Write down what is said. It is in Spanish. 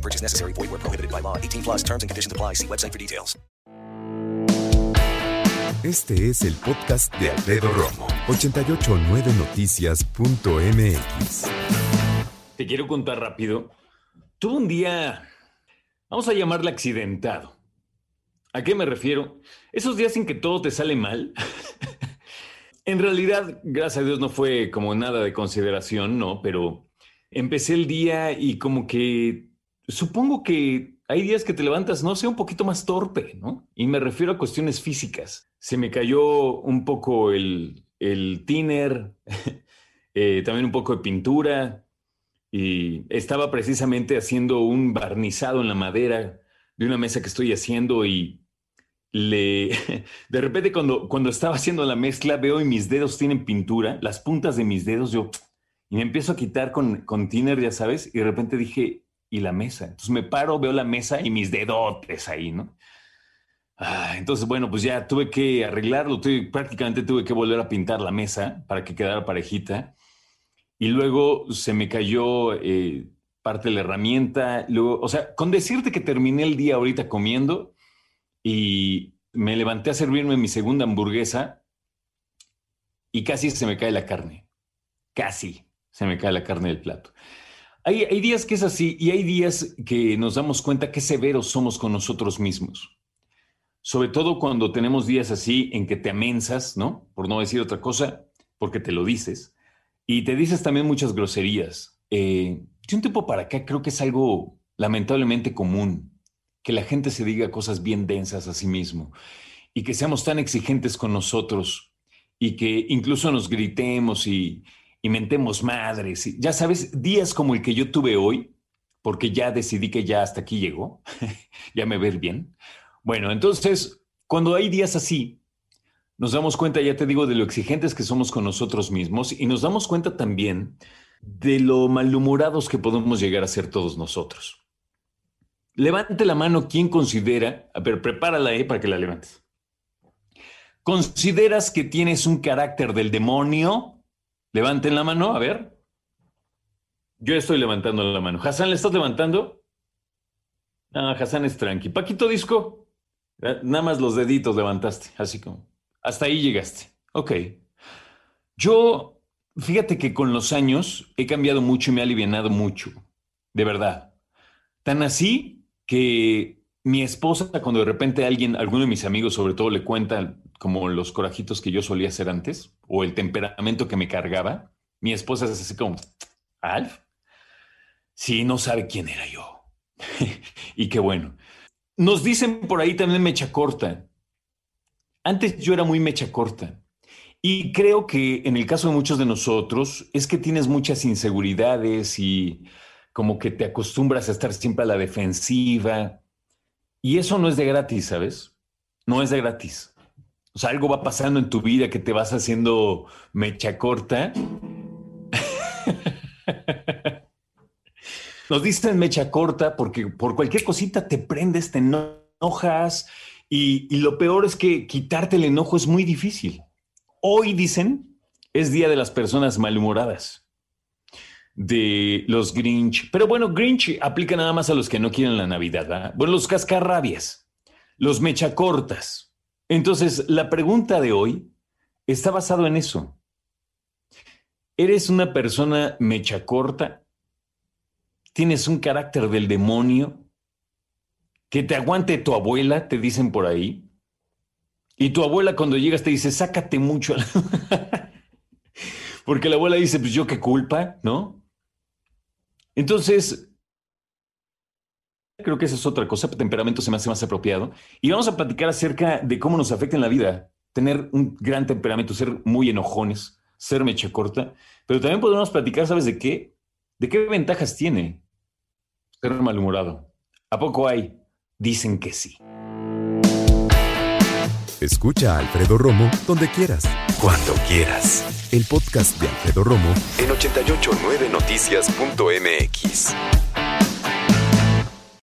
No purchase necessary. Void where prohibited by law. 18 plus terms and conditions apply. See website for details. Este es el podcast de Alfredo Romo. 889noticias.mx. Te quiero contar rápido. Tuve un día, vamos a llamarle accidentado. ¿A qué me refiero? Esos días en que todo te sale mal. en realidad, gracias a Dios, no fue como nada de consideración, ¿no? Pero empecé el día y como que supongo que hay días que te levantas, no sé, un poquito más torpe, ¿no? Y me refiero a cuestiones físicas. Se me cayó un poco el, el tiner, eh, también un poco de pintura, y estaba precisamente haciendo un barnizado en la madera de una mesa que estoy haciendo y le de repente cuando, cuando estaba haciendo la mezcla veo y mis dedos tienen pintura, las puntas de mis dedos, yo y me empiezo a quitar con, con tiner, ya sabes, y de repente dije, ¿y la mesa? Entonces me paro, veo la mesa y mis dedotes ahí, ¿no? Ah, entonces, bueno, pues ya tuve que arreglarlo, tuve, prácticamente tuve que volver a pintar la mesa para que quedara parejita. Y luego se me cayó eh, parte de la herramienta. Luego, o sea, con decirte que terminé el día ahorita comiendo y me levanté a servirme mi segunda hamburguesa y casi se me cae la carne. Casi se me cae la carne del plato. Hay, días que es así y hay días que nos damos cuenta qué severos somos con nosotros mismos. Sobre todo cuando tenemos días así en que te amensas, ¿no? Por no decir otra cosa, porque te lo dices. Y te dices también muchas groserías. Eh, de un tiempo para acá creo que es algo lamentablemente común, que la gente se diga cosas bien densas a sí mismo y que seamos tan exigentes con nosotros y que incluso nos gritemos y, y mentemos madres. Ya sabes, días como el que yo tuve hoy, porque ya decidí que ya hasta aquí llegó, ya me ver bien. Bueno, entonces, cuando hay días así, nos damos cuenta, ya te digo, de lo exigentes que somos con nosotros mismos y nos damos cuenta también de lo malhumorados que podemos llegar a ser todos nosotros. Levante la mano quien considera, a ver, prepárala ahí para que la levantes. ¿Consideras que tienes un carácter del demonio? Levanten la mano, a ver. Yo estoy levantando la mano. Hassan, ¿le estás levantando? Ah, Hassan es tranqui. Paquito Disco, nada más los deditos levantaste, así como. Hasta ahí llegaste. Ok. Yo, fíjate que con los años he cambiado mucho y me ha alivianado mucho. De verdad. Tan así que mi esposa, cuando de repente alguien, alguno de mis amigos sobre todo, le cuenta como los corajitos que yo solía hacer antes o el temperamento que me cargaba, mi esposa es así como, Alf, sí, no sabe quién era yo. y qué bueno. Nos dicen por ahí también mecha corta. Antes yo era muy mecha corta. Y creo que en el caso de muchos de nosotros es que tienes muchas inseguridades y como que te acostumbras a estar siempre a la defensiva. Y eso no es de gratis, ¿sabes? No es de gratis. O sea, algo va pasando en tu vida que te vas haciendo mecha corta. Nos dicen mecha corta porque por cualquier cosita te prendes, te enojas y, y, lo peor es que quitarte el enojo es muy difícil. Hoy dicen es Día de las Personas Malhumoradas, de los Grinch. Pero bueno, Grinch aplica nada más a los que no quieren la Navidad. ¿verdad? Bueno, los cascarrabias, los mechacortas. Entonces, la pregunta de hoy está basado en eso. ¿Eres una persona mechacorta? ¿Tienes un carácter del demonio? Que te aguante tu abuela, te dicen por ahí. Y tu abuela cuando llegas te dice, sácate mucho. Porque la abuela dice, pues yo qué culpa, ¿no? Entonces, creo que esa es otra cosa, temperamento se me hace más apropiado. Y vamos a platicar acerca de cómo nos afecta en la vida tener un gran temperamento, ser muy enojones, ser mecha corta. Pero también podemos platicar, ¿sabes de qué? ¿De qué ventajas tiene ser malhumorado? ¿A poco hay? Dicen que sí. Escucha a Alfredo Romo donde quieras. Cuando quieras. El podcast de Alfredo Romo en 889noticias.mx.